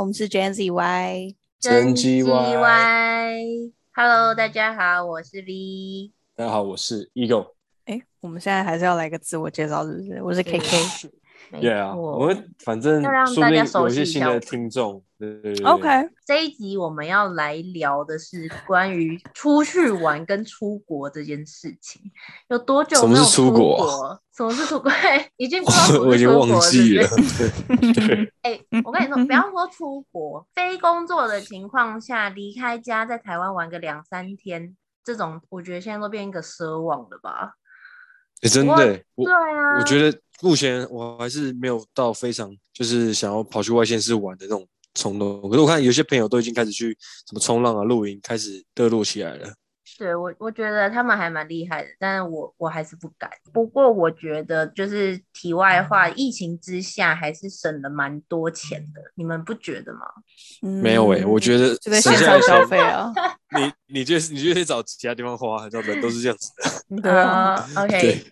我们是 Gen Z Y。真机 Y Y。Hello，大家好，我是 V。大家好，我是 Ego。哎，我们现在还是要来个自我介绍，是不是？我是 KK。对啊，我们反正要让大家熟悉一些新的听众。OK，这一集我们要来聊的是关于出去玩跟出国这件事情。有多久没有出国？什么是出国？已经不知道我已经忘记了。哎，我跟你说，不要说出国，非工作的情况下离开家，在台湾玩个两三天，这种我觉得现在都变一个奢望了吧？哎，真的，对啊，我觉得目前我还是没有到非常就是想要跑去外县市玩的那种冲动。可是我看有些朋友都已经开始去什么冲浪啊、露营，开始热络起来了。对我，我觉得他们还蛮厉害的，但是我我还是不敢。不过我觉得就是题外话，疫情之下还是省了蛮多钱的，你们不觉得吗？没有哎，我觉得 这个线上消费啊，你你就是你就得找其他地方花，很多人都是这样子的。对啊，OK。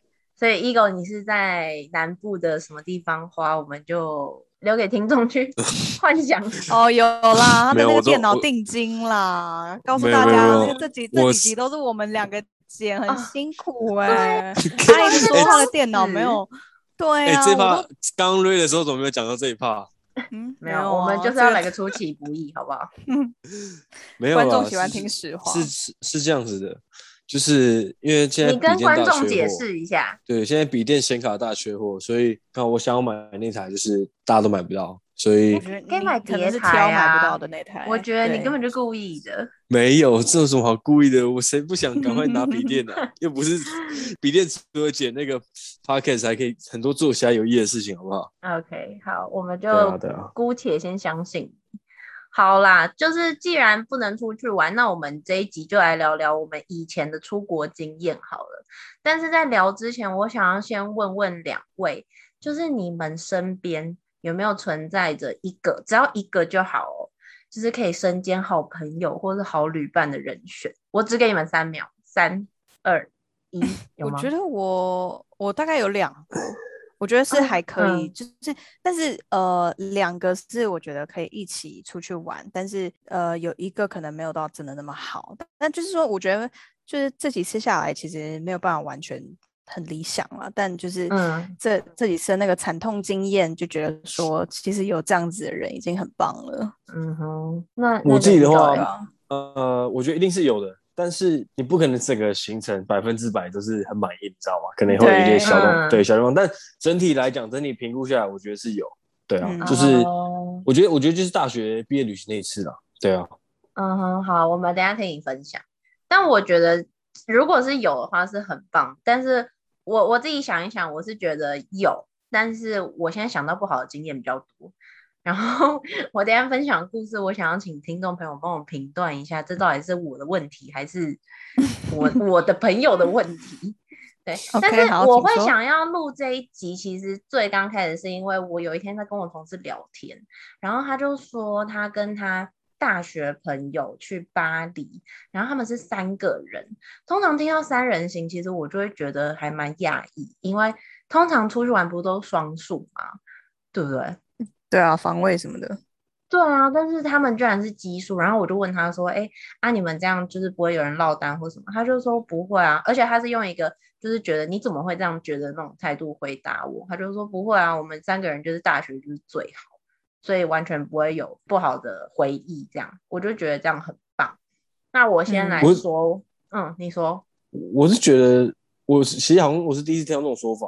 所以 Ego，你是在南部的什么地方花？我们就。留给听众去 幻想哦，有啦，他的那个电脑定金啦，告诉大家，这几这几集都是我们两个剪，很辛苦哎。他一直说他的电脑没有，对啊。哎，这趴刚瑞的时候怎么没有讲到这一趴？嗯，没有，我们就是要来个出其不意，好不好？没有，观众喜欢听实话，是是是这样子的。就是因为现在你跟观众解释一下，对，现在笔电显卡大缺货，所以刚我想要买那台，就是大家都买不到，所以可以买叠台啊，买不到的那台。我觉得你根本就故意的，没有这有什么好故意的，我谁不想赶快拿笔电呢？又不是笔电除了剪那个 podcast 还可以很多做其他有意义的事情，好不好？OK，好，我们就姑且先相信。好啦，就是既然不能出去玩，那我们这一集就来聊聊我们以前的出国经验好了。但是在聊之前，我想要先问问两位，就是你们身边有没有存在着一个，只要一个就好哦，就是可以身兼好朋友或是好旅伴的人选。我只给你们三秒，三二一，我觉得我我大概有两个。我觉得是还可以，就是，但是呃，两个是我觉得可以一起出去玩，但是呃，有一个可能没有到真的那么好。但就是说，我觉得就是这几次下来，其实没有办法完全很理想了。但就是这这几次那个惨痛经验，就觉得说，其实有这样子的人已经很棒了。嗯哼，那我自己的话，呃，我觉得一定是有的。但是你不可能整个行程百分之百都是很满意，你知道吗？可能会有一些小动对小地方，但整体来讲，整体评估下来，我觉得是有，对啊，就是我觉得我觉得就是大学毕业旅行那一次啦，对啊。嗯哼，好，我们等下听你分享。但我觉得如果是有的话是很棒，但是我我自己想一想，我是觉得有，但是我现在想到不好的经验比较多。然后 我等下分享故事，我想要请听众朋友帮我评断一下，这到底是我的问题还是 我我的朋友的问题？对，但是我会想要录这一集，其实最刚开始是因为我有一天在跟我同事聊天，然后他就说他跟他大学朋友去巴黎，然后他们是三个人。通常听到三人行，其实我就会觉得还蛮讶异，因为通常出去玩不都双数嘛，对不对？对啊，防卫什么的。对啊，但是他们居然是奇数，然后我就问他说：“哎，啊，你们这样就是不会有人落单或什么？”他就说：“不会啊，而且他是用一个就是觉得你怎么会这样觉得那种态度回答我。”他就说：“不会啊，我们三个人就是大学就是最好，所以完全不会有不好的回忆。”这样我就觉得这样很棒。那我先来说，嗯，你说，我是觉得我其实好像我是第一次听到这种说法。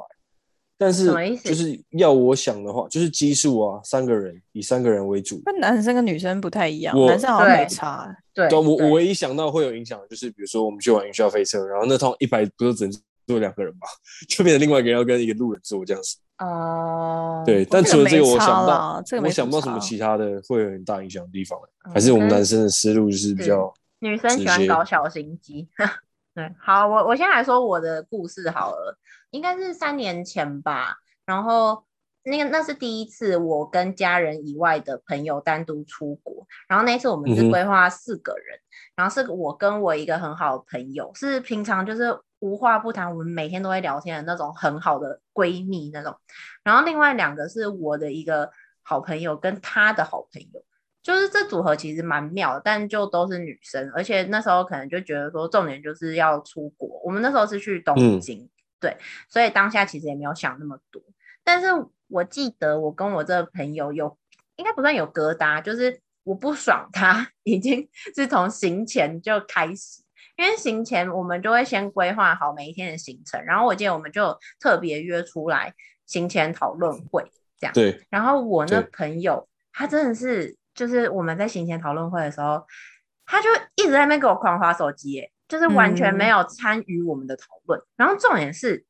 但是就是要我想的话，就是基数啊，三个人以三个人为主。那男生跟女生不太一样，男生好像没差。对，我我唯一想到会有影响的就是，比如说我们去玩云霄飞车，然后那趟一百不是只能坐两个人嘛，就变成另外一个人要跟一个路人坐这样子。哦。对，但除了这个，我想不到，我想不到什么其他的会有很大影响的地方。还是我们男生的思路就是比较女生喜欢搞小心机。对，好，我我先来说我的故事好了。应该是三年前吧，然后那个那是第一次我跟家人以外的朋友单独出国，然后那次我们是规划四个人，然后是我跟我一个很好的朋友，是平常就是无话不谈，我们每天都会聊天的那种很好的闺蜜那种，然后另外两个是我的一个好朋友跟他的好朋友，就是这组合其实蛮妙的，但就都是女生，而且那时候可能就觉得说重点就是要出国，我们那时候是去东京，对，所以当下其实也没有想那么多。但是我记得我跟我这个朋友有，应该不算有疙瘩，就是我不爽他 已经是从行前就开始。因为行前我们就会先规划好每一天的行程，然后我记得我们就特别约出来行前讨论会这样。对。然后我那朋友他真的是，就是我们在行前讨论会的时候，他就一直在那边给我狂划手机，就是完全没有参与我们的讨论。然后重点是，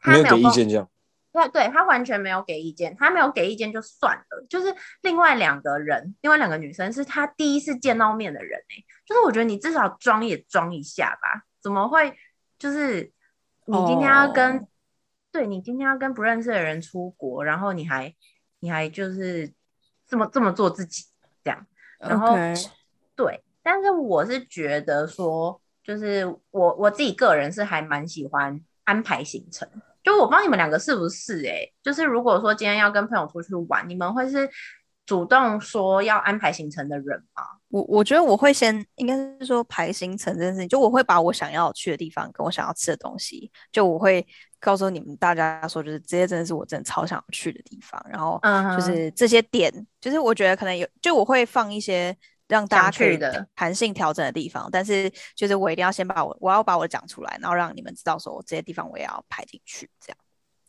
他没有给意见这样。对，对他完全没有给意见，他没有给意见就算了。就是另外两个人，另外两个女生是他第一次见到面的人哎，就是我觉得你至少装也装一下吧，怎么会就是你今天要跟，对你今天要跟不认识的人出国，然后你还你还就是这么这么做自己这样，然后对，但是我是觉得说，就是我我自己个人是还蛮喜欢安排行程。就我不知道你们两个是不是？哎，就是如果说今天要跟朋友出去玩，你们会是主动说要安排行程的人吗？我我觉得我会先，应该是说排行程这件事情，就我会把我想要去的地方跟我想要吃的东西，就我会告诉你们大家说，就是这些真的是我真的超想要去的地方，然后就是这些点，就是我觉得可能有，就我会放一些。让大家去的弹性调整的地方，但是就是我一定要先把我我要把我讲出来，然后让你们知道说我这些地方我也要排进去，这样。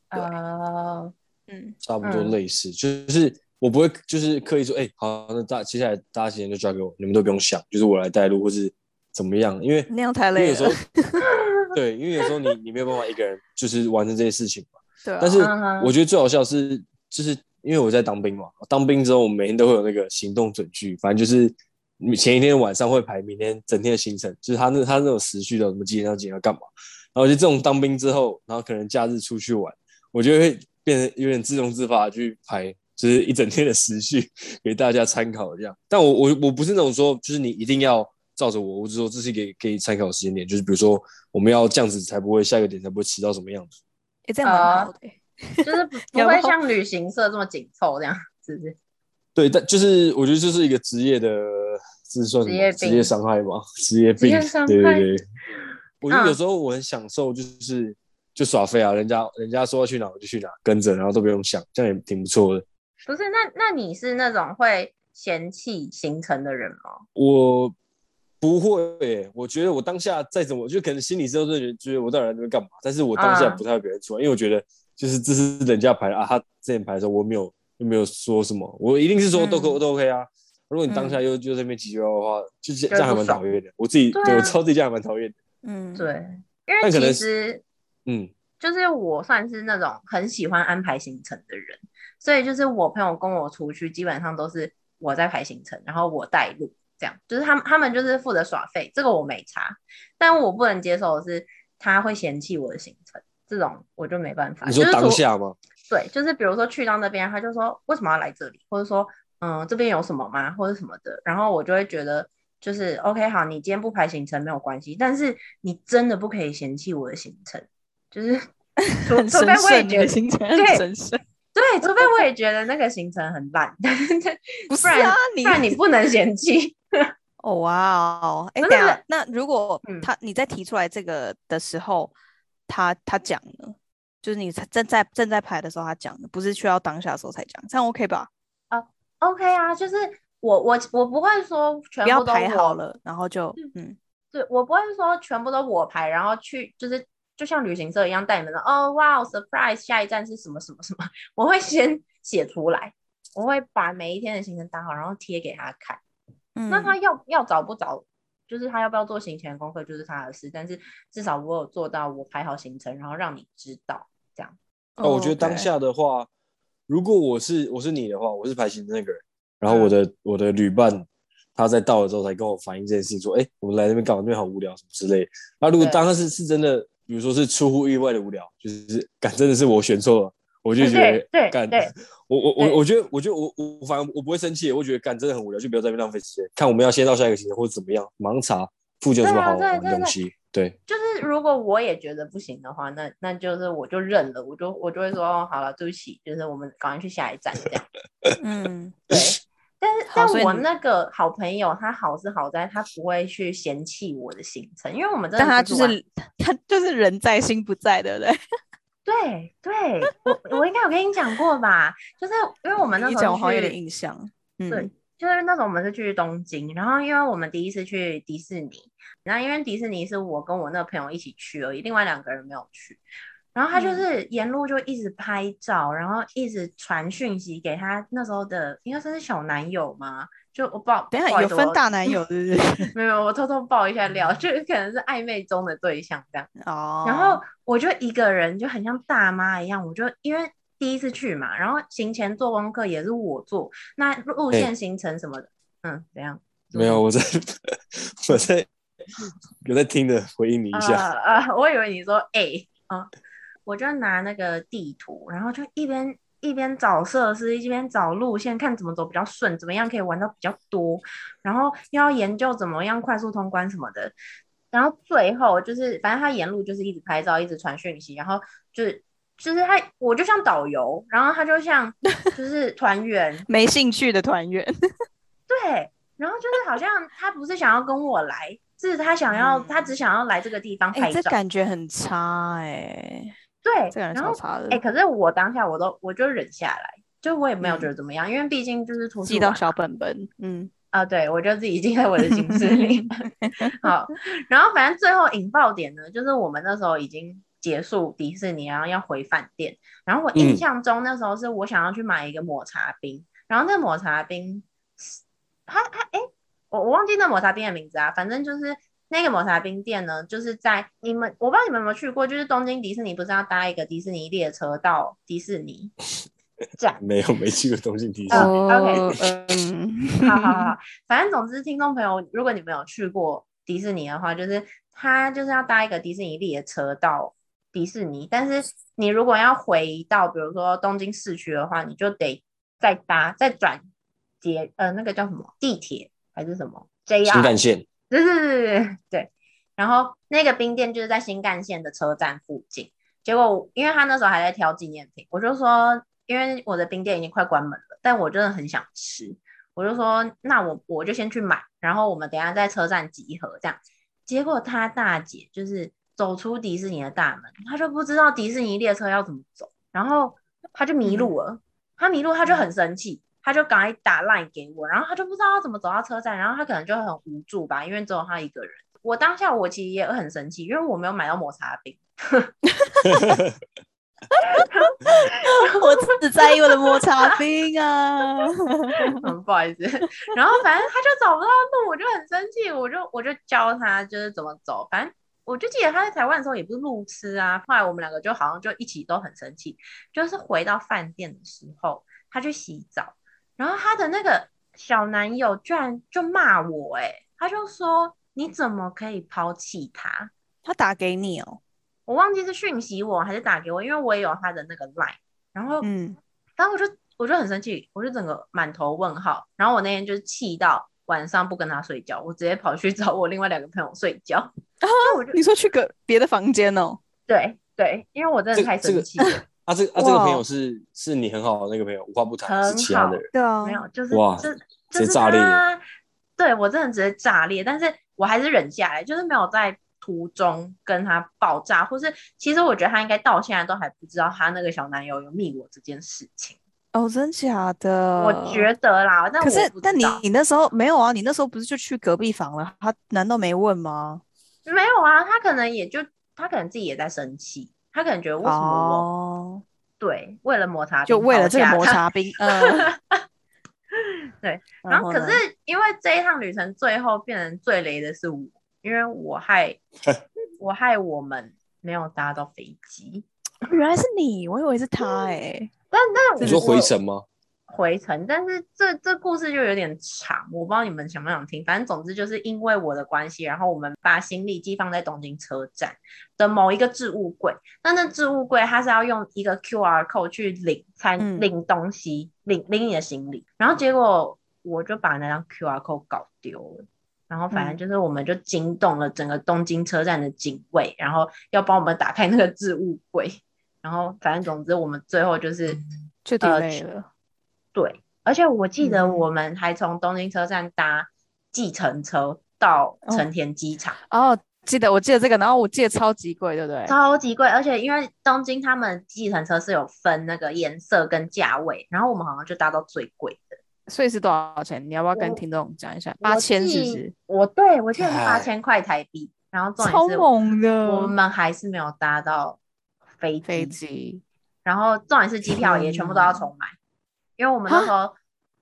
对，嗯，差不多类似，就是我不会就是刻意说，哎，好，那大接下来大家时间就交给我，你们都不用想，就是我来带路或是怎么样，因为那样太累了。对，因为有时候你你没有办法一个人就是完成这些事情嘛。对。但是我觉得最好笑是，就是因为我在当兵嘛，当兵之后我们每天都会有那个行动准据，反正就是。你前一天晚上会排明天整天的行程，就是他那他那种时序的，什么几点到几点要干嘛。然后就这种当兵之后，然后可能假日出去玩，我觉得会变得有点自动自发去排，就是一整天的时序 给大家参考这样。但我我我不是那种说，就是你一定要照着我，我是说这是给给参考时间点，就是比如说我们要这样子才不会下一个点才不会迟到什么样子。也这样蛮好的，就是不会像旅行社这么紧凑这样，是不是？对，但就是我觉得这是一个职业的。是算职业伤害吗？职业病，对对对。我觉得有时候我很享受，就是就耍废啊，人家人家说要去哪我就去哪，跟着，然后都不用想，这样也挺不错的。不是，那那你是那种会嫌弃行程的人吗？我不会，我觉得我当下再怎么，就可能心里之后就觉得，觉得我到底在那边干嘛？但是我当下不太会表现出来，因为我觉得就是这是人家排啊，他之前排的时候我没有又没有说什么，我一定是说都可都 OK 啊。如果你当下又就在那边急叫的话，就这样还蛮讨厌的。我自己对我超自己这样蛮讨厌的。嗯，对，因为其实，嗯，就是我算是那种很喜欢安排行程的人，所以就是我朋友跟我出去，基本上都是我在排行程，然后我带路，这样就是他们他们就是负责耍费，这个我没差。但我不能接受的是他会嫌弃我的行程，这种我就没办法。你说当下吗？对，就是比如说去到那边，他就说为什么要来这里，或者说。嗯，这边有什么吗，或者什么的，然后我就会觉得，就是 OK，好，你今天不排行程没有关系，但是你真的不可以嫌弃我的行程，就是 除除非我也觉得行程 很神圣，对，除非我也觉得那个行程很烂，不是啊，不然你不能嫌弃。哦哇哦，哎，等那如果他你在提出来这个的时候，他他讲呢，就是你正在正在排的时候他讲的，不是需要当下的时候才讲，这样 OK 吧？OK 啊，就是我我我不会说全部都排好了，然后就嗯，对我不会说全部都我排，然后去就是就像旅行社一样带你们的哦，哇，surprise，下一站是什么什么什么，我会先 写出来，我会把每一天的行程打好，然后贴给他看。嗯，那他要要找不找，就是他要不要做行前功课，就是他的事。但是至少我有做到，我排好行程，然后让你知道这样。哦，我觉得当下的话。如果我是我是你的话，我是排行的那个人，然后我的我的旅伴他在到了之后才跟我反映这件事情，说，哎，我们来那边干嘛？那边好无聊什么之类。那如果当时是真的，比如说是出乎意外的无聊，就是感真的是我选错了，我就觉得干，我我我我觉得我觉得我我反正我不会生气，我觉得干真的很无聊，就不要在那边浪费时间。看我们要先到下一个行程或者怎么样，盲查附近有什么好玩的东西。对，就是如果我也觉得不行的话，那那就是我就认了，我就我就会说，好了，对不起，就是我们赶快去下一站这样。嗯，对。但 是，但我那个好朋友，他好是好在，他不会去嫌弃我的行程，因为我们真的他就是 他就是人在心不在，对不对？对对，我我应该有跟你讲过吧？就是因为我们那时候我好有点印象，对，就是那时候我们是去东京，然后因为我们第一次去迪士尼，然后因为迪士尼是我跟我那个朋友一起去而已，另外两个人没有去。然后他就是沿路就一直拍照，然后一直传讯息给他那时候的应该算是小男友嘛？就我报，等下有分大男友是不是？没有，我偷偷报一下料，就是可能是暧昧中的对象这样。哦。然后我就一个人就很像大妈一样，我就因为第一次去嘛，然后行前做功课也是我做，那路线行程什么的，嗯，怎样？没有，我在 我在有在听的，回应你一下。啊，我以为你说哎啊。我就拿那个地图，然后就一边一边找设施，一边找路线，看怎么走比较顺，怎么样可以玩到比较多，然后又要研究怎么样快速通关什么的。然后最后就是，反正他沿路就是一直拍照，一直传讯息，然后就是就是他，我就像导游，然后他就像 就是团员，没兴趣的团员。对，然后就是好像他不是想要跟我来，是他想要，他只想要来这个地方拍照，这感觉很差哎。对，然后哎，可是我当下我都我就忍下来，就我也没有觉得怎么样，因为毕竟就是记到小本本，嗯啊，对我就自己记在我的心事里。好，然后反正最后引爆点呢，就是我们那时候已经结束迪士尼，然后要回饭店。然后我印象中那时候是我想要去买一个抹茶冰，然后那抹茶冰，他他哎，我我忘记那抹茶冰的名字啊，反正就是。那个抹茶冰店呢，就是在你们，我不知道你们有没有去过，就是东京迪士尼不是要搭一个迪士尼列车到迪士尼 站？没有，没去过东京迪士尼。OK，嗯，好好好，反正总之，听众朋友，如果你们有去过迪士尼的话，就是他就是要搭一个迪士尼列车到迪士尼，但是你如果要回到比如说东京市区的话，你就得再搭再转捷呃那个叫什么地铁还是什么 JR 新干线。对对对对对，然后那个冰店就是在新干线的车站附近。结果因为他那时候还在挑纪念品，我就说，因为我的冰店已经快关门了，但我真的很想吃，我就说，那我我就先去买，然后我们等下在车站集合这样。结果他大姐就是走出迪士尼的大门，他就不知道迪士尼列车要怎么走，然后他就迷路了。他迷路，他就很生气。他就赶快打 line 给我，然后他就不知道要怎么走到车站，然后他可能就很无助吧，因为只有他一个人。我当下我其实也很生气，因为我没有买到抹茶冰，我只在意我的抹茶冰啊，不好意思。然后反正他就找不到路，我就很生气，我就我就教他就是怎么走。反正我就记得他在台湾的时候也不是路痴啊。后来我们两个就好像就一起都很生气，就是回到饭店的时候，他去洗澡。然后他的那个小男友居然就骂我，哎，他就说你怎么可以抛弃他？他打给你哦，我忘记是讯息我还是打给我，因为我也有他的那个 line。然后，嗯，然后我就我就很生气，我就整个满头问号。然后我那天就是气到晚上不跟他睡觉，我直接跑去找我另外两个朋友睡觉。啊，你说去个别的房间哦？对对，因为我真的太生气了。啊，这啊，这个朋友是是你很好的那个朋友，无话不谈，是其他的人，对啊，没有，就是哇，直接炸裂，对我真的直接炸裂，但是我还是忍下来，就是没有在途中跟他爆炸，或是其实我觉得他应该到现在都还不知道他那个小男友有密我这件事情。哦，真假的？我觉得啦，但可是但你你那时候没有啊？你那时候不是就去隔壁房了？他难道没问吗？没有啊，他可能也就他可能自己也在生气。他可能觉得为什么我对为了抹茶就为了这个抹茶冰，嗯，对。然后可是因为这一趟旅程最后变成最雷的是我，因为我害我害我们没有搭到飞机。原来是你，我以为是他哎。但但你说回程吗？回程，但是这这故事就有点长，我不知道你们想不想听。反正总之就是因为我的关系，然后我们把行李寄放在东京车站的某一个置物柜。那那置物柜它是要用一个 QR code 去领餐领东西，领领你的行李。然后结果我就把那张 QR code 搞丢了。然后反正就是我们就惊动了整个东京车站的警卫，然后要帮我们打开那个置物柜。然后反正总之我们最后就是就 delay 了。对，而且我记得我们还从东京车站搭计程车到成田机场。哦，记得我记得这个，然后我记得超级贵，对不对？超级贵，而且因为东京他们计程车是有分那个颜色跟价位，然后我们好像就搭到最贵的。所以是多少钱？你要不要跟听众讲一下？八千是不是？我对我记得是八千块台币，然后超猛的。我们还是没有搭到飞飞机，然后重点是机票也全部都要重买，因为我们那时候，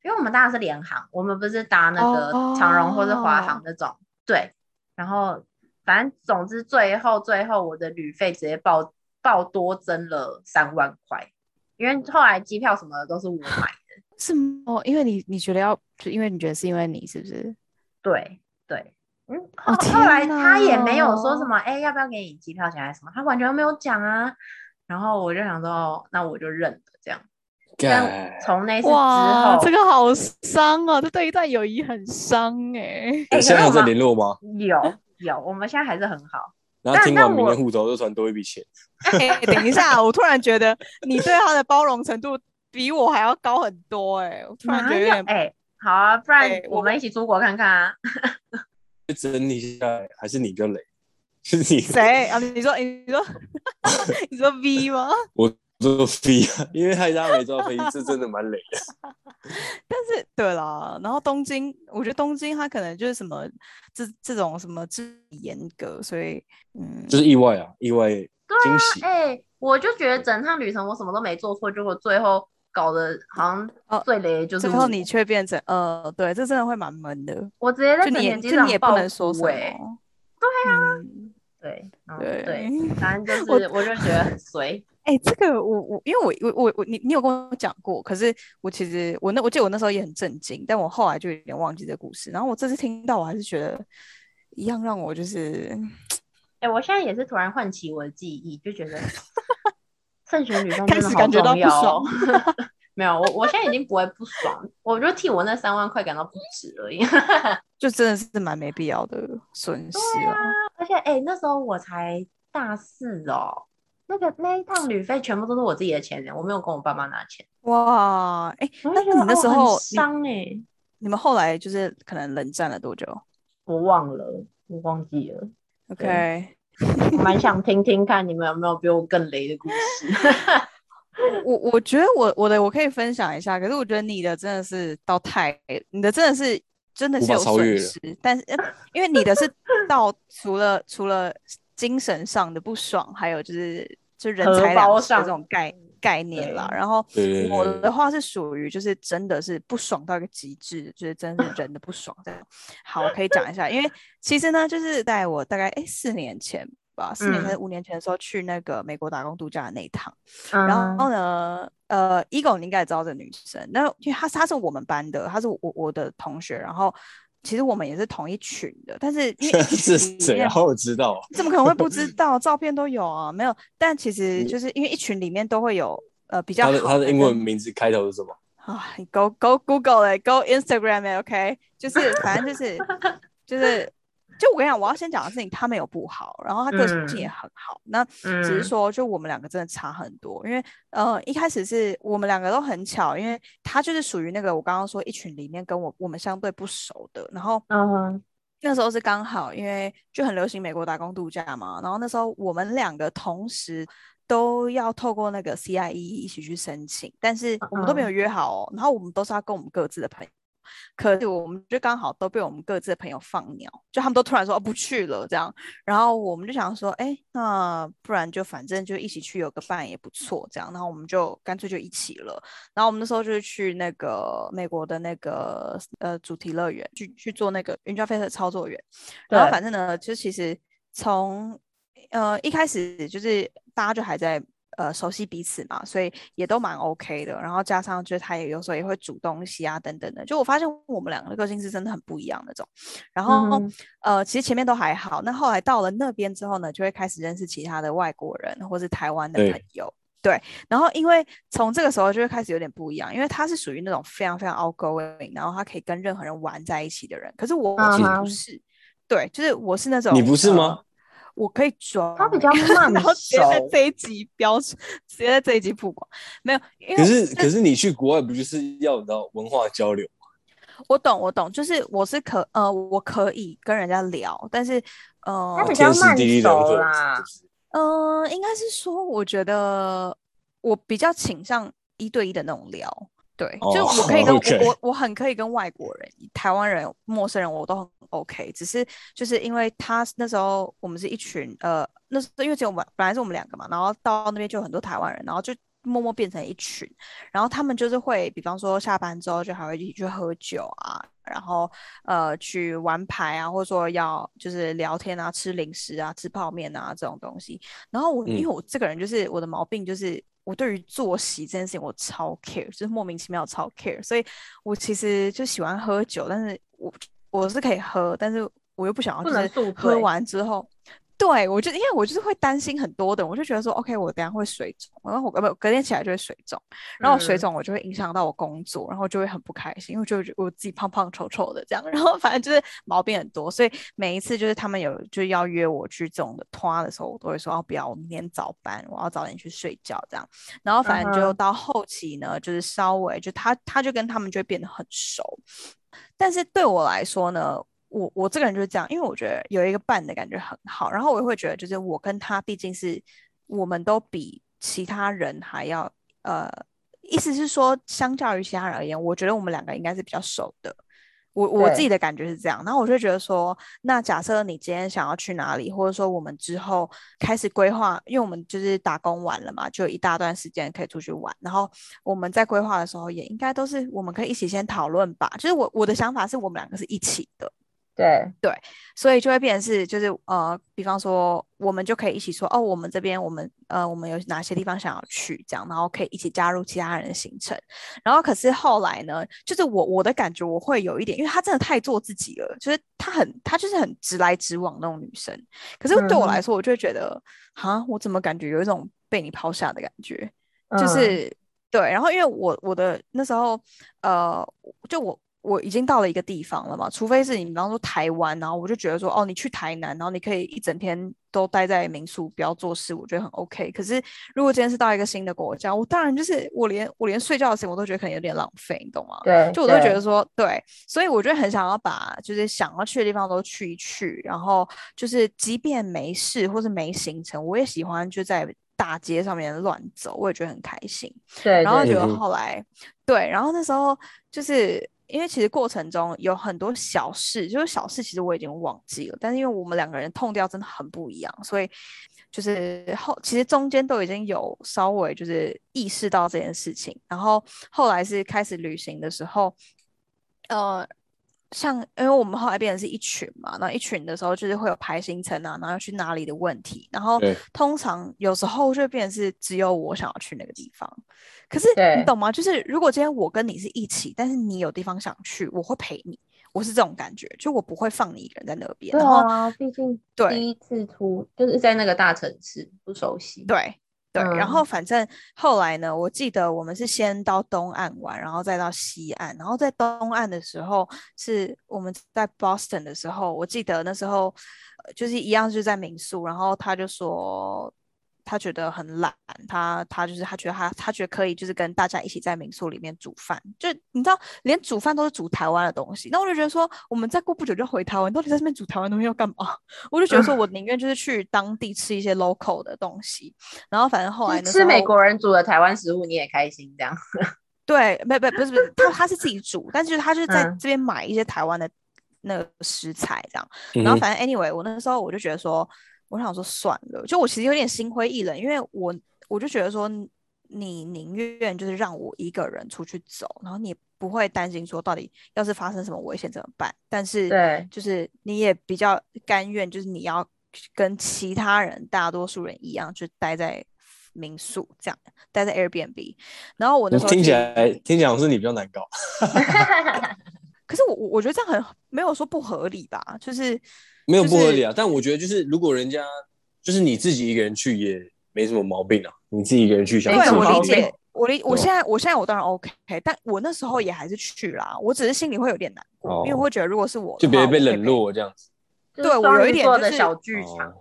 因为我们搭的是联航，我们不是搭那个长荣或是华航那种，对。然后反正总之最后最后我的旅费直接报报多增了三万块，因为后来机票什么的都是我买的。是哦，因为你你觉得要，就因为你觉得是因为你是不是？对对，嗯，后后来他也没有说什么，哎，要不要给你机票钱还是什么，他完全没有讲啊。然后我就想说，那我就认了这样。但从那次之后，这个好伤啊，这对一段友谊很伤哎。现在有在联络吗？有有，我们现在还是很好。然后听完明年户头就传多一笔钱。哎，等一下，我突然觉得你对他的包容程度。比我还要高很多哎！我突然觉得哎，好啊，不然我们一起出国看看啊！整理下来，还是你比较累？是你谁啊？你说你说 你说 V 吗？我说 V 啊，因为他家没坐飞机，是真的蛮累的。但是对了，然后东京，我觉得东京它可能就是什么这这种什么制严格，所以嗯，就是意外啊，意外惊喜。哎，我就觉得整趟旅程我什么都没做错，结果最后。搞得好像最雷就是，最后你却变成呃，对，这真的会蛮闷的。我直接在你眼机上不能说什么。对啊，对对对，反正就是我就觉得很衰。哎，这个我我因为我我我我你你有跟我讲过，可是我其实我那我记得我那时候也很震惊，但我后来就有点忘记这故事。然后我这次听到，我还是觉得一样让我就是，哎，我现在也是突然唤起我的记忆，就觉得。圣贤女生真的好重要。没有，我我现在已经不会不爽，我就替我那三万块感到不值而已。就真的是蛮没必要的损失啊！而且，哎，那时候我才大四哦，那个那一趟旅费全部都是我自己的钱，我没有跟我爸妈拿钱。哇，哎，那你那时候伤哎，你们后来就是可能冷战了多久？我忘了，我忘记了。OK。蛮想听听看你们有没有比我更雷的故事。我我觉得我我的我可以分享一下，可是我觉得你的真的是到太，你的真的是真的是有损失，但是因为你的是到除了除了精神上的不爽，还有就是就人财两失这种概概念啦。然后我的话是属于就是真的是不爽到一个极致，就是真的是人的不爽这样。好，我可以讲一下，因为其实呢，就是在我大概哎四年前。吧，四年前、五年前的时候去那个美国打工度假的那一趟，然后呢，呃，Ego 你应该也知道这女生，那因为她她是我们班的，她是我我的同学，然后其实我们也是同一群的，但是因为 是谁？然后我知道，怎么可能会不知 道？照片都有啊，没有，但其实就是因为一群里面都会有呃比较。他的他的英文名字开头是什么？啊，Go Go Google 嘞，Go Instagram 哎，OK，就是反正就是就是。就我跟你讲，我要先讲的事情，他没有不好，然后他个性也很好。那只是说，就我们两个真的差很多。因为呃，一开始是我们两个都很巧，因为他就是属于那个我刚刚说一群里面跟我我们相对不熟的。然后嗯，那时候是刚好，因为就很流行美国打工度假嘛。然后那时候我们两个同时都要透过那个 CIE 一起去申请，但是我们都没有约好哦。然后我们都是要跟我们各自的朋友。可是我们就刚好都被我们各自的朋友放鸟，就他们都突然说哦不去了这样，然后我们就想说，哎，那不然就反正就一起去有个伴也不错这样，然后我们就干脆就一起了。然后我们那时候就是去那个美国的那个呃主题乐园去去做那个云霄飞车操作员，然后反正呢，就其实从呃一开始就是大家就还在。呃，熟悉彼此嘛，所以也都蛮 OK 的。然后加上就是他也有时候也会煮东西啊，等等的。就我发现我们两个的个性是真的很不一样那种。然后呃，其实前面都还好，那后来到了那边之后呢，就会开始认识其他的外国人或是台湾的朋友。对。然后因为从这个时候就会开始有点不一样，因为他是属于那种非常非常 outgoing，然后他可以跟任何人玩在一起的人。可是我其实不是。对，就是我是那种。你不是吗？我可以装，他比 较慢然后直接在这一集标出，直接在这一集曝光，没有，因为可是可是你去国外不就是要你知道文化交流吗？我懂我懂，就是我是可呃我可以跟人家聊，但是呃他比较慢天时地利人熟啦嗯呃，应该是说，我觉得我比较倾向一对一的那种聊。对，就我可以 跟、我我我很可以跟外国人、台湾人、陌生人，我都很 OK。只是就是因为他那时候我们是一群呃，那时候因为只有我们本来是我们两个嘛，然后到那边就有很多台湾人，然后就默默变成一群，然后他们就是会，比方说下班之后就还会一起去喝酒啊，然后呃去玩牌啊，或者说要就是聊天啊、吃零食啊、吃泡面啊这种东西。然后我因为嗯我这个人就是我的毛病就是我对于作息这件事情我超 care，就是莫名其妙超 care，所以我其实就喜欢喝酒，但是我我是可以喝，但是我又不想要就是喝完之后。对，我就因为我就是会担心很多的，我就觉得说，OK，我等下会水肿，然后我呃不隔天起来就会水肿，然后我水嗯。肿我就会影响到我工作，然后就会很不开心，因为就觉我自己胖胖丑丑的这样，然后反正就是毛病很多，所以每一次就是他们有就要约我去这种的拖的时候，我都会说哦不要，我明天早班，我要早点去睡觉这样，然后反正就到后期呢，就是稍微就他他就跟他们就会变得很熟，但是对我来说呢，我我这个人就是这样，因为我觉得有一个伴的感觉很好，然后我也会觉得就是我跟他毕竟是我们都比其他人还要呃，意思是说相较于其他人而言，我觉得我们两个应该是比较熟的。我我自己的感觉是这样，然后我就觉得说，那假设你今天想要去哪里，或者说我们之后开始规划，因为我们就是打工完了嘛，就有一大段时间可以出去玩，然后我们在规划的时候也应该都是我们可以一起先讨论吧。就是我我的想法是我们两个是一起的，对对，所以就会变成是，就是呃，比方说，我们就可以一起说，哦，我们这边我们呃，我们有哪些地方想要去，这样，然后可以一起加入其他人的行程。然后可是后来呢，就是我我的感觉，我会有一点，因为她真的太做自己了，就是她很她就是很直来直往那种女生。可是对我来嗯说，我就会觉得，哈，我怎么感觉有一种被你抛下的感觉？就嗯是对，然后因为我我的那时候，呃，就我我已经到了一个地方了嘛，除非是你比方说台湾，然后我就觉得说，哦，你去台南，然后你可以一整天都待在民宿，不要做事，我觉得很 OK。可是如果今天是到一个新的国家，我当然就是我连我连睡觉的时间我都觉得可能有点浪费，你懂吗？对，就我都会觉得说，对，所以我就很想要把就是想要去的地方都去一去，然后就是即便没事或是没行程，我也喜欢就在大街上面乱走，我也觉得很开心。对，然后结果嗯哼后来，对，然后那时候就是因为其实过程中有很多小事，就是小事其实我已经忘记了，但是因为我们两个人痛掉真的很不一样，所以就是后其实中间都已经有稍微就是意识到这件事情，然后后来是开始旅行的时候，呃。像，因为我们后来变成是一群嘛，然后一群的时候就是会有排行程啊，然后要去哪里的问题，然后通常有时候就变成是只有我想要去那个地方，可是你懂吗？就是如果今天我跟你是一起，但是你有地方想去，我会陪你，我是这种感觉，就我不会放你一个人在那边。对啊，毕竟对第一次出就是在那个大城市，不熟悉。对对，然后嗯反正后来呢，我记得我们是先到东岸玩，然后再到西岸，然后在东岸的时候是我们在 Boston 的时候，我记得那时候呃就是一样就是在民宿，然后他就说。他觉得很懒，他他就是他觉得他他觉得可以，就是跟大家一起在民宿里面煮饭，就你知道，连煮饭都是煮台湾的东西。那我就觉得说，我们再过不久就回台湾，到底在这边煮台湾东西要干嘛？我就觉得说我宁愿就是去当地吃一些 local 的东西。然后反正后来就是吃美国人煮的台湾食物，你也开心这样。对，不不不是不是，他他是自己煮，但是就是他就是在嗯这边买一些台湾的那个食材这样。然后反正 anyway，我那时候我就觉得说，我想说算了，就我其实有点心灰意冷，因为我我就觉得说，你宁愿就是让我一个人出去走，然后你不会担心说到底要是发生什么危险怎么办，但是对就是你也比较甘愿，就是你要跟其他人大多数人一样，就待在民宿这样，待在 Airbnb。然后我那时候听起来听起来是你比较难搞。可是我我我觉得这样很没有说不合理吧，就是没有不合理啊，但我觉得就是如果人家就是你自己一个人去也没什么毛病啊，你自己一个人去想对我自己去理解，我理我现在我现在我当然 OK，但我那时候也还是去啦，我只是心里会有点难过，因为哦我会觉得如果是我就别被冷落这样子。对我有一点就是小剧场。哦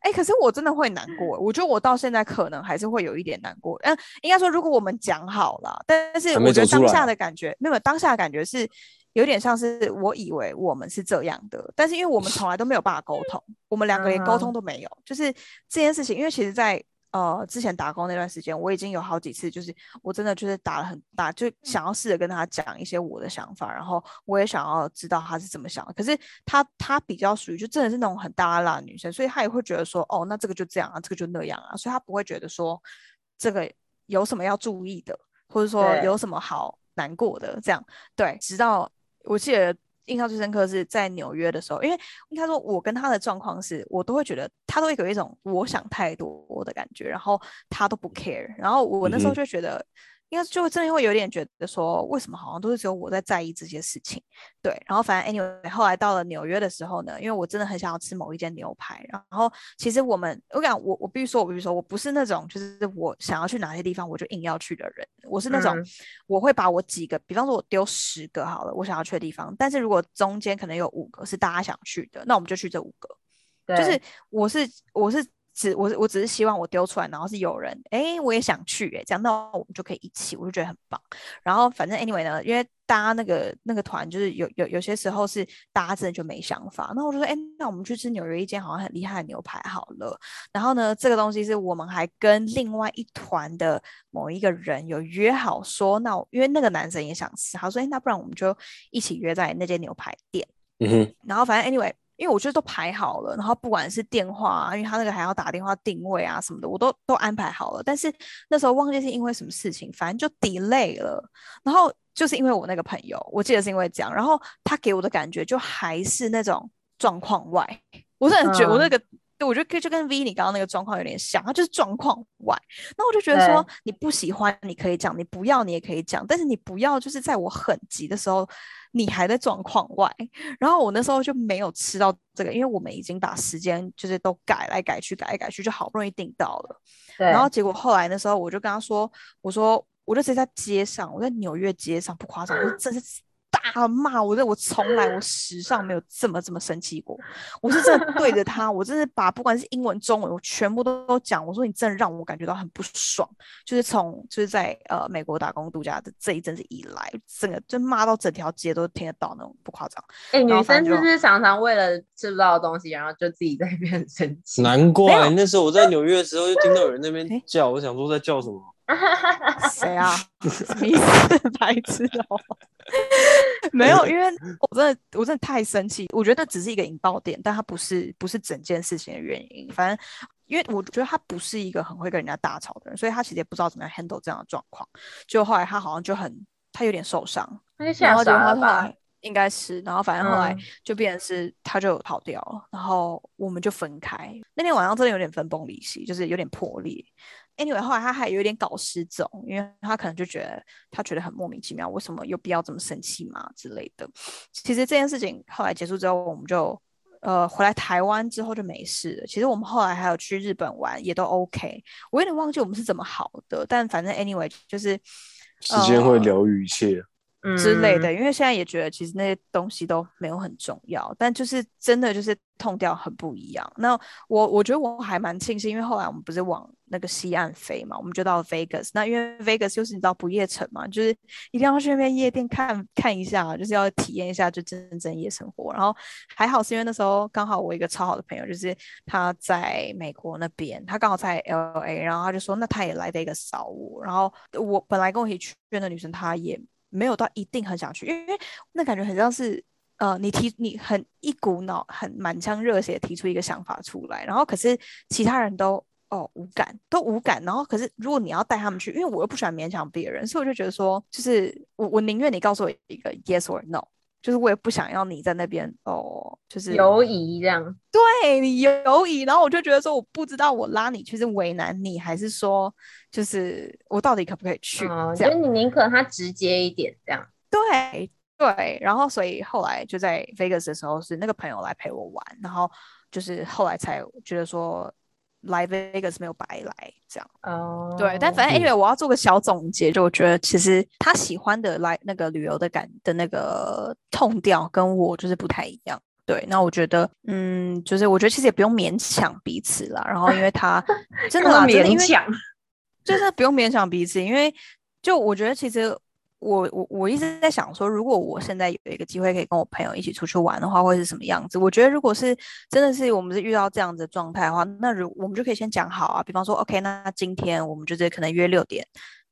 哎，可是我真的会难过。我觉得我到现在可能还是会有一点难过。嗯，应该说，如果我们讲好了，但是我觉得当下的感觉，没有当下的感觉是有点像是我以为我们是这样的，但是因为我们从来都没有办法沟通，我们两个连沟通都没有，就是这件事情，因为其实，在。呃，之前打工那段时间，我已经有好几次，就是我真的就是打了很大，就想要试着跟他讲一些我的想法，然后我也想要知道他是怎么想的。可是他他比较属于就真的是那种很大拉的女生，所以他也会觉得说，哦，那这个就这样啊，这个就那样啊，所以他不会觉得说这个有什么要注意的，或者说有什么好难过的这样。对，直到我记得。印象最深刻是在纽约的时候，因为应该说，我跟他的状况是，我都会觉得他都会有一种我想太多的感觉，然后他都不 care，然后我那时候就觉得。应该就真的会有点觉得说，为什么好像都是只有我在在意这些事情？对，然后反正 anyway，后来到了纽约的时候呢，因为我真的很想要吃某一间牛排，然后其实我们，我讲我我必须说，我必须说我不是那种就是我想要去哪些地方我就硬要去的人，我是那种我会把我几个，比方说我丢十个好了，我想要去的地方，但是如果中间可能有五个是大家想去的，那我们就去这五个。就是我是我是。只我我只是希望我丢出来，然后是有人哎，我也想去哎，这样那我们就可以一起，我就觉得很棒。然后反正 anyway 呢，因为大家那个那个团就是有有有些时候是大家真的就没想法，那我就说哎，那我们去吃纽约一间好像很厉害的牛排好了。然后呢，这个东西是我们还跟另外一团的某一个人有约好说，那因为那个男生也想吃，他说哎，那不然我们就一起约在那间牛排店。嗯哼。然后反正 anyway。因为我觉得都排好了，然后不管是电话啊，因为他那个还要打电话定位啊什么的，我都都安排好了。但是那时候忘记是因为什么事情，反正就 delay 了。然后就是因为我那个朋友，我记得是因为这样，然后他给我的感觉就还是那种状况外。我是很觉得我那个，我觉得就跟 V 你刚刚那个状况有点像，他就是状况外。那我就觉得说，你不喜欢你可以讲，你不要你也可以讲，但是你不要就是在我很急的时候。你还在状况外，然后我那时候就没有吃到这个，因为我们已经把时间就是都改来改去，改来改去，就好不容易订到了。然后结果后来那时候我就跟他说：“我说我就直接在街上，我在纽约街上，不夸张，我真是。”大骂我！这我从来我史上没有这么这么生气过。我是真的对着他，我真是把不管是英文、中文，我全部都都讲。我说你真的让我感觉到很不爽。就是从就是在呃美国打工度假的这一阵子以来，整个就骂到整条街都听得到那种，不夸张。哎，女生是不是常常为了吃不到的东西，然后就自己在那边生气？难怪那时候我在纽约的时候，就听到有人那边叫，我想说在叫什么？谁啊？什么意思？白痴哦！没有，因为我真的，我真的太生气。我觉得那只是一个引爆点，但它不是不是整件事情的原因。反正，因为我觉得他不是一个很会跟人家大吵的人，所以他其实也不知道怎么样 handle 这样的状况。就后来他好像就很，他有点受伤，然后就他后来应该是，然后反正后来就变成是他就跑掉了，然后我们就分开。那天晚上真的有点分崩离析，就是有点破裂。Anyway，后来他还有点搞失踪，因为他可能就觉得他觉得很莫名其妙，为什么有必要这么生气嘛之类的。其实这件事情后来结束之后，我们就呃回来台湾之后就没事了。其实我们后来还有去日本玩，也都 OK。我有点忘记我们是怎么好的，但反正 Anyway 就是时间会疗愈一切之类的。因为现在也觉得其实那些东西都没有很重要，但就是真的就是痛掉很不一样。那我我觉得我还蛮庆幸，因为后来我们不是往。那个西岸飞嘛，我们就到 Vegas。那因为 Vegas 就是你知道不夜城嘛，就是一定要去那边夜店看看一下，就是要体验一下就真正夜生活。然后还好是因为那时候刚好我一个超好的朋友，就是他在美国那边，他刚好在 LA，然后他就说那他也来 Vegas 找我。然后我本来跟我一起去的女生，她也没有到一定很想去，因为那感觉很像是呃你提你很一股脑很满腔热血提出一个想法出来，然后可是其他人都。哦，无感都无感，然后可是如果你要带他们去，因为我又不喜欢勉强别人，所以我就觉得说，就是我我宁愿你告诉我一个 yes or no，就是我也不想要你在那边哦，就是犹疑这样，对你犹疑，然后我就觉得说，我不知道我拉你去是为难你，还是说就是我到底可不可以去？这样，你宁可他直接一点这样，对对，然后所以后来就在 Vegas 的时候是那个朋友来陪我玩，然后就是后来才觉得说。来 Vegas 没有白来，这样哦。对，但反正因为我要做个小总结，就我觉得其实他喜欢的来那个旅游的感的那个痛调跟我就是不太一样。对，那我觉得，嗯，就是我觉得其实也不用勉强彼此啦。然后因为他 真的勉强，就是不用勉强彼此，因为就我觉得其实。我我我一直在想说，如果我现在有一个机会可以跟我朋友一起出去玩的话，会是什么样子？我觉得如果是真的是我们是遇到这样子的状态的话，那如我们就可以先讲好啊，比方说，OK，那今天我们就是可能约六点，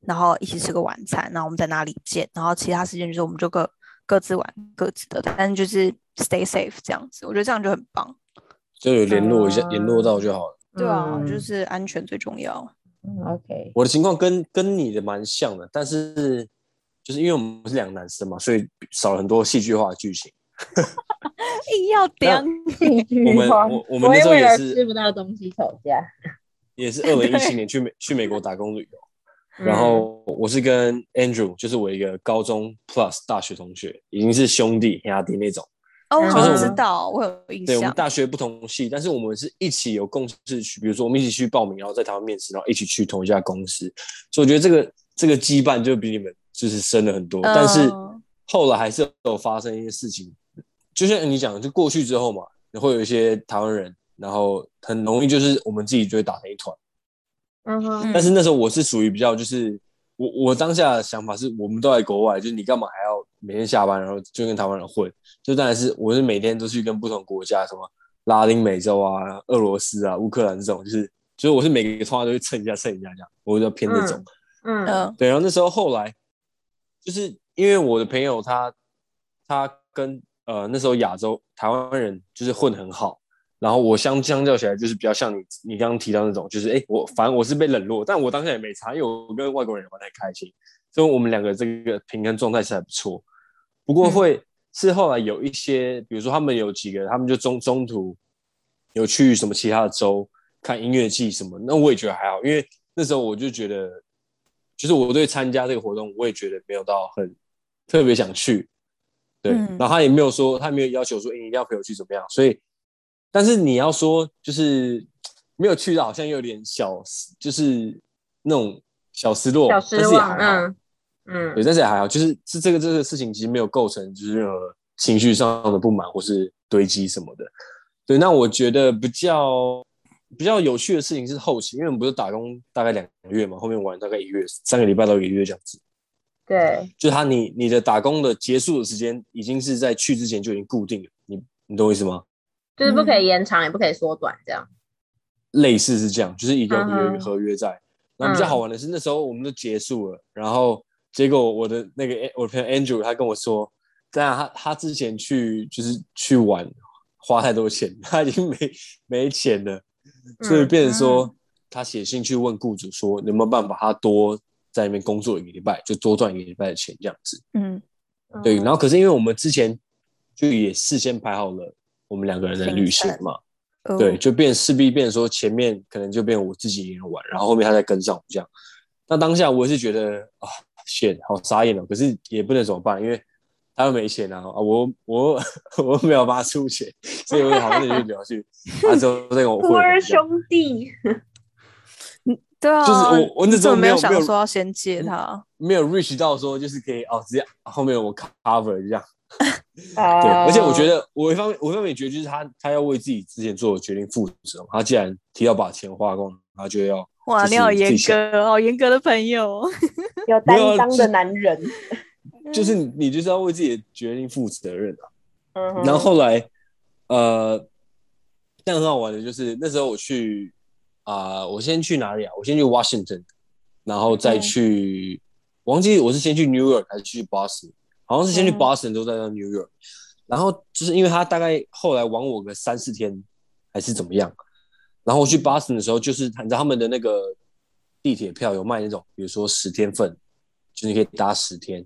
然后一起吃个晚餐，然后我们在哪里见，然后其他时间就是我们就各各自玩各自的，但是就是 stay safe 这样子，我觉得这样就很棒，就有联络一下，联络到就好了。对啊，就是安全最重要。嗯，OK，我的情况跟跟你的蛮像的，但是。就是因为我们是两个男生嘛，所以少了很多戏剧化的剧情。硬要讲戏剧化，我们我我们那时候也是吃不到东西吵架。也是二零一七年去美去美国打工旅游，然后我是跟 Andrew，就是我一个高中 Plus 大学同学，已经是兄弟兄弟那种。哦，我知道，我有印象。对，我们大学不同系，但是我们是一起有共事去，比如说我们一起去报名，然后在台湾面试，然后一起去同一家公司。所以我觉得这个这个羁绊就比你们。就是深了很多，但是后来还是有发生一些事情，就像你讲，就过去之后嘛，会有一些台湾人，然后很容易就是我们自己就会打成一团。嗯哼。但是那时候我是属于比较，就是我我当下的想法是，我们都在国外，就是你干嘛还要每天下班然后就跟台湾人混？就当然是我是每天都去跟不同国家，什么拉丁美洲啊、俄罗斯啊、乌克兰这种，就是就是我是每个通话都会蹭一下蹭一下这样，我就偏这种。嗯嗯。对，然后那时候后来。就是因为我的朋友他他跟呃那时候亚洲台湾人就是混很好，然后我相相较起来就是比较像你你刚刚提到那种，就是哎我反正我是被冷落，但我当下也没差，因为我跟外国人玩的开心，所以我们两个这个平衡状态是还不错。不过会是后来有一些，比如说他们有几个，他们就中中途有去什么其他的州看音乐季什么，那我也觉得还好，因为那时候我就觉得。就是我对参加这个活动，我也觉得没有到很特别想去，对。然后他也没有说，他没有要求说，哎，一定要陪我去怎么样。所以，但是你要说，就是没有去到，好像有点小，就是那种小失落，小失望，嗯嗯，对，但是也还好，就是是这个这个事情其实没有构成就是任何情绪上的不满或是堆积什么的。对，那我觉得比较。比较有趣的事情是后期，因为我们不是打工大概两个月嘛，后面玩大概一月，三个礼拜到一个月这样子。对，就他你你的打工的结束的时间已经是在去之前就已经固定了，你你懂我意思吗？就是不可以延长，也不可以缩短，这样。类似是这样，就是一个有合约在。那比较好玩的是那时候我们都结束了，然后结果我的那个我的朋友 Andrew 他跟我说，这样他他之前去就是去玩花太多钱，他已经没没钱了。所以变成说，他写信去问雇主说，有没有办法他多在那边工作一个礼拜，就多赚一个礼拜的钱这样子。嗯，对。然后可是因为我们之前就也事先排好了我们两个人的旅行嘛，对，就变势必变说前面可能就变我自己一个人玩，然后后面他再跟上我这样。那当下我是觉得啊，险，好傻眼哦。可是也不能怎么办，因为。他又没钱啊！啊，我我 我没有帮他出钱，所以我好像就比较去，他就在跟我混。孤儿兄弟，嗯，对啊，就是我我那时候没有想说要先借他，没有 reach 到说就是可以哦，直接后面我 cover 这样。对，而且我觉得我一方面我一方面觉得就是他他要为自己之前做的决定负责嘛，他既然提到把钱花光，他就要哇，你好严格，好严格的朋友，有担当的男人。就是你，就是要为自己的决定负责任啊。嗯，然后后来，呃，这样很好玩的，就是那时候我去啊，我先去哪里啊？我先去 Washington，然后再去，忘记我是先去 New York 还是去 Boston，好像是先去 Boston，都在到 New York。然后就是因为他大概后来玩我个三四天，还是怎么样。然后我去 Boston 的时候，就是你知道他们的那个地铁票有卖那种，比如说十天份，就是你可以搭十天。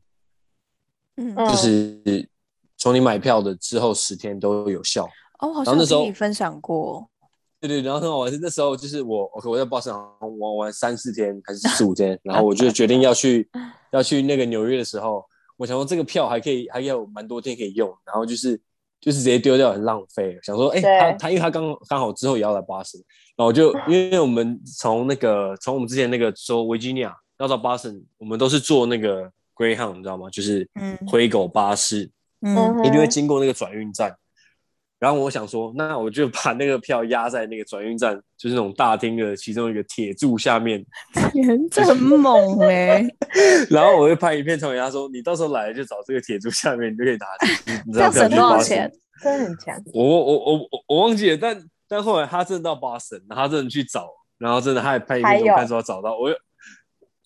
嗯，就是从你买票的之后十天都有效哦。好像那时候你分享过，对对。然后很好玩是那时候就是我，OK，我在 Boston 玩玩三四天还是四五天，然后我就决定要去要去那个纽约的时候，我想说这个票还可以还有蛮多天可以用，然后就是就是直接丢掉很浪费。想说，哎，他他因为他刚刚好之后也要来巴士，然后就 因为我们从那个从我们之前那个州维吉尼亚要到巴士，我们都是坐那个。Greyhound 你知道吗？就是灰狗巴士，嗯，一定会经过那个转运站。然后我想说，那我就把那个票压在那个转运站，就是那种大厅的其中一个铁柱下面。天，这很猛哎！然后我就拍影片传给他说：“你到时候来就找这个铁柱下面，你就可以拿钱。”这样省多少钱？真的很强。我我我我我忘记了，但但后来他真的到巴神，他真的去找，然后真的他还拍影片看说找到我，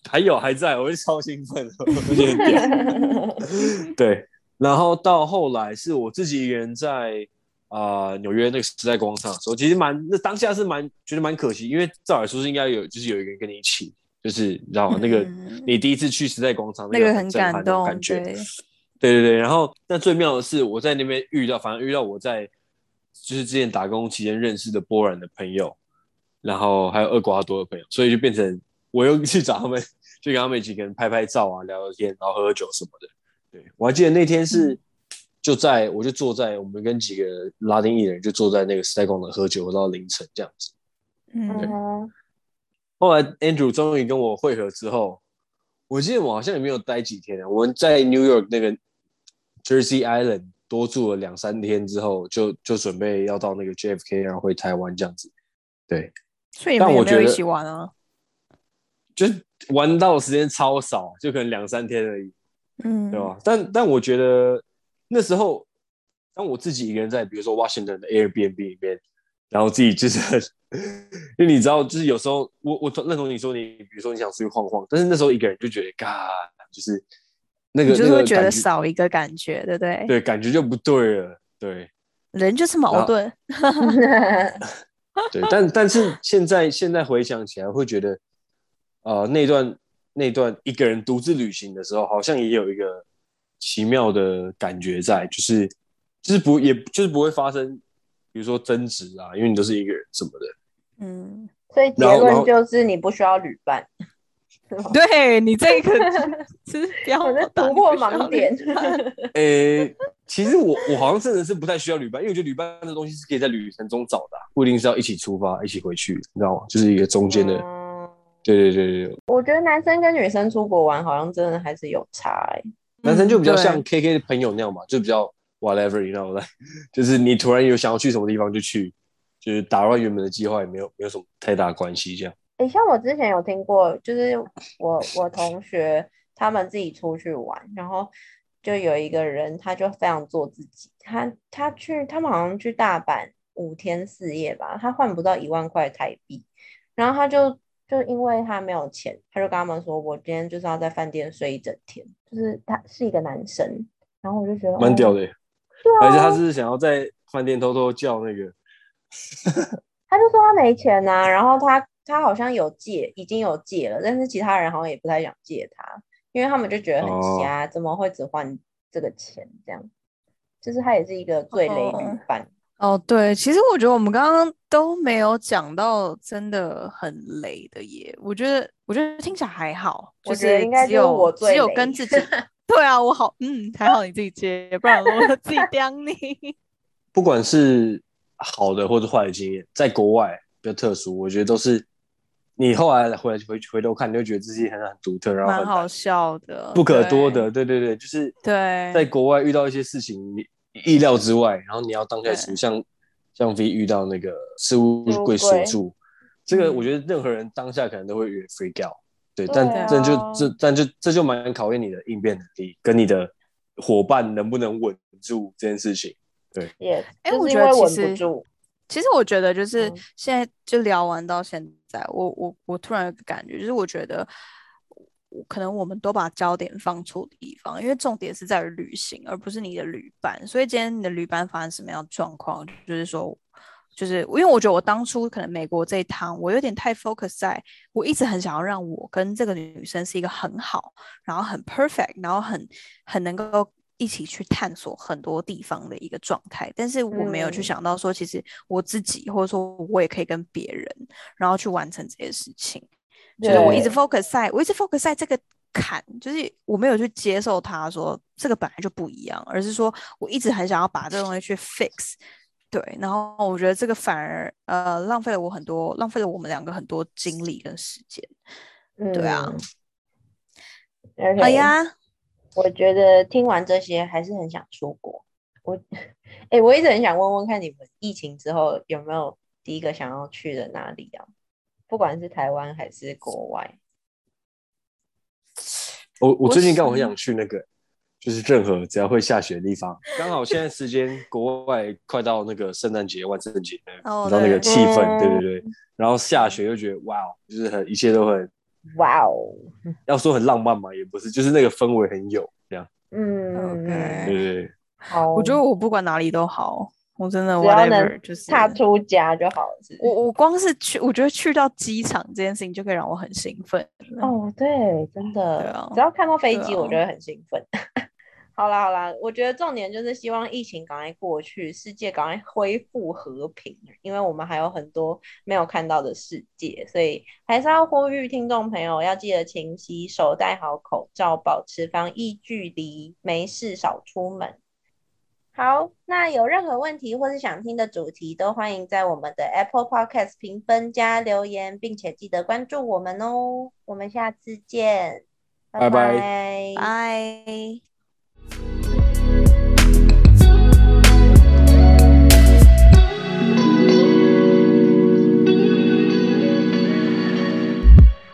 还有还在，我就超兴奋，我觉得很屌。对，然后到后来是我自己一个人在啊纽约那个时代广场的时候，其实蛮那当下是蛮觉得蛮可惜，因为照理说是应该有就是有一个人跟你一起，就是你知道吗？那个你第一次去时代广场那个很感动感觉，对对对。然后但最妙的是我在那边遇到，反正遇到我在就是之前打工期间认识的波兰的朋友，然后还有厄瓜多的朋友，所以就变成我又去找他们。就跟他们几个人拍拍照啊，聊聊天，然后喝喝酒什么的。对我还记得那天是就在我就坐在我们跟几个拉丁艺人就坐在那个时代广场喝酒，喝到凌晨这样子。嗯。后来 Andrew 终于跟我会合之后，我记得我好像也没有待几天啊。我们在 New York 那个 Jersey Island 多住了两三天之后，就就准备要到那个 JFK 然后回台湾这样子。对。所以你们有没有一起玩啊？就玩到的时间超少，就可能两三天而已，嗯，对吧？但但我觉得那时候，当我自己一个人在，比如说 Washington 的 Airbnb 里面，然后自己就是，因为你知道，就是有时候我我认同你说，你比如说你想出去晃晃，但是那时候一个人就觉得，嘎，就是那个就是会觉得少一个感觉，对不对？对，感觉就不对了，对，人就是矛盾，对，但但是现在现在回想起来，会觉得。呃，那段那段一个人独自旅行的时候，好像也有一个奇妙的感觉在，就是就是不，也就是不会发生，比如说争执啊，因为你都是一个人什么的。嗯，所以结论就是你不需要旅伴。对你这个是我在突破盲点。诶，其实我我好像真的是不太需要旅伴，因为我觉得旅伴的东西是可以在旅程中找的，不一定是要一起出发一起回去，你知道吗？就是一个中间的。对对对对，我觉得男生跟女生出国玩好像真的还是有差哎。男生就比较像 K K 的朋友那样嘛，就比较 whatever，你知道吗？就是你突然有想要去什么地方就去，就是打乱原本的计划也没有没有什么太大关系这样。哎，像我之前有听过，就是我我同学他们自己出去玩，然后就有一个人他就非常做自己，他他去他们好像去大阪五天四夜吧，他换不到一万块台币，然后他就。就因为他没有钱，他就跟他们说：“我今天就是要在饭店睡一整天。”就是他是一个男生，然后我就觉得蛮屌的，对啊，而且他是想要在饭店偷偷叫那个，他就说他没钱呐，然后他他好像有借，已经有借了，但是其他人好像也不太想借他，因为他们就觉得很瞎，怎么会只换这个钱？这样，就是他也是一个最雷女伴。哦，对，其实我觉得我们刚刚都没有讲到真的很雷的耶。我觉得，我觉得听起来还好，就是只有我只有跟自己。对啊，我好，嗯，还好你自己接，不然我自己刁你。不管是好的或者坏的经验，在国外比较特殊，我觉得都是你后来回来回回头看，你会觉得自己很很独特，然后蛮好笑的，不可多得。对对对，就是对，在国外遇到一些事情，你。意料之外，然后你要当下处像像 V 遇到那个事务柜锁住，这个我觉得任何人当下可能都会有点 freak out，对，但但就这但就这就蛮考验你的应变能力，跟你的伙伴能不能稳住这件事情，对，也，哎，我觉得其实其实我觉得就是现在就聊完到现在，我我我突然有个感觉，就是我觉得。可能我们都把焦点放错地方，因为重点是在于旅行，而不是你的旅伴。所以今天你的旅伴发生什么样的状况，就是说，就是因为我觉得我当初可能美国这一趟，我有点太 focus 在，我一直很想要让我跟这个女生是一个很好，然后很 perfect，然后很很能够一起去探索很多地方的一个状态。但是我没有去想到说，其实我自己或者说我也可以跟别人，然后去完成这些事情。就是我一直 focus 在，我一直 focus 在这个坎，就是我没有去接受他说这个本来就不一样，而是说我一直很想要把这个东西去 fix，对，然后我觉得这个反而呃浪费了我很多，浪费了我们两个很多精力跟时间，对啊。好呀，我觉得听完这些还是很想出国。我，哎，我一直很想问问看你们疫情之后有没有第一个想要去的哪里啊？不管是台湾还是国外。我我最近刚好很想去那个，就是任何只要会下雪的地方。刚好现在时间国外快到那个圣诞节、万圣节，你知道那个气氛，对对对。然后下雪又觉得哇哦，就是很一切都很哇哦。要说很浪漫嘛，也不是，就是那个氛围很有这样。嗯，对对对。好，我觉得我不管哪里都好。我真的，只要能就是踏出家就好了。我我光是去，我觉得去到机场这件事情就可以让我很兴奋。哦，对，真的，只要看到飞机，我就会很兴奋。好啦好啦，我觉得重点就是希望疫情赶快过去，世界赶快恢复和平，因为我们还有很多没有看到的世界，所以还是要呼吁听众朋友要记得勤洗手、戴好口罩、保持防疫距离，没事少出门。好，那有任何问题或是想听的主题，都欢迎在我们的 Apple Podcast 评分加留言，并且记得关注我们哦。我们下次见，拜拜拜。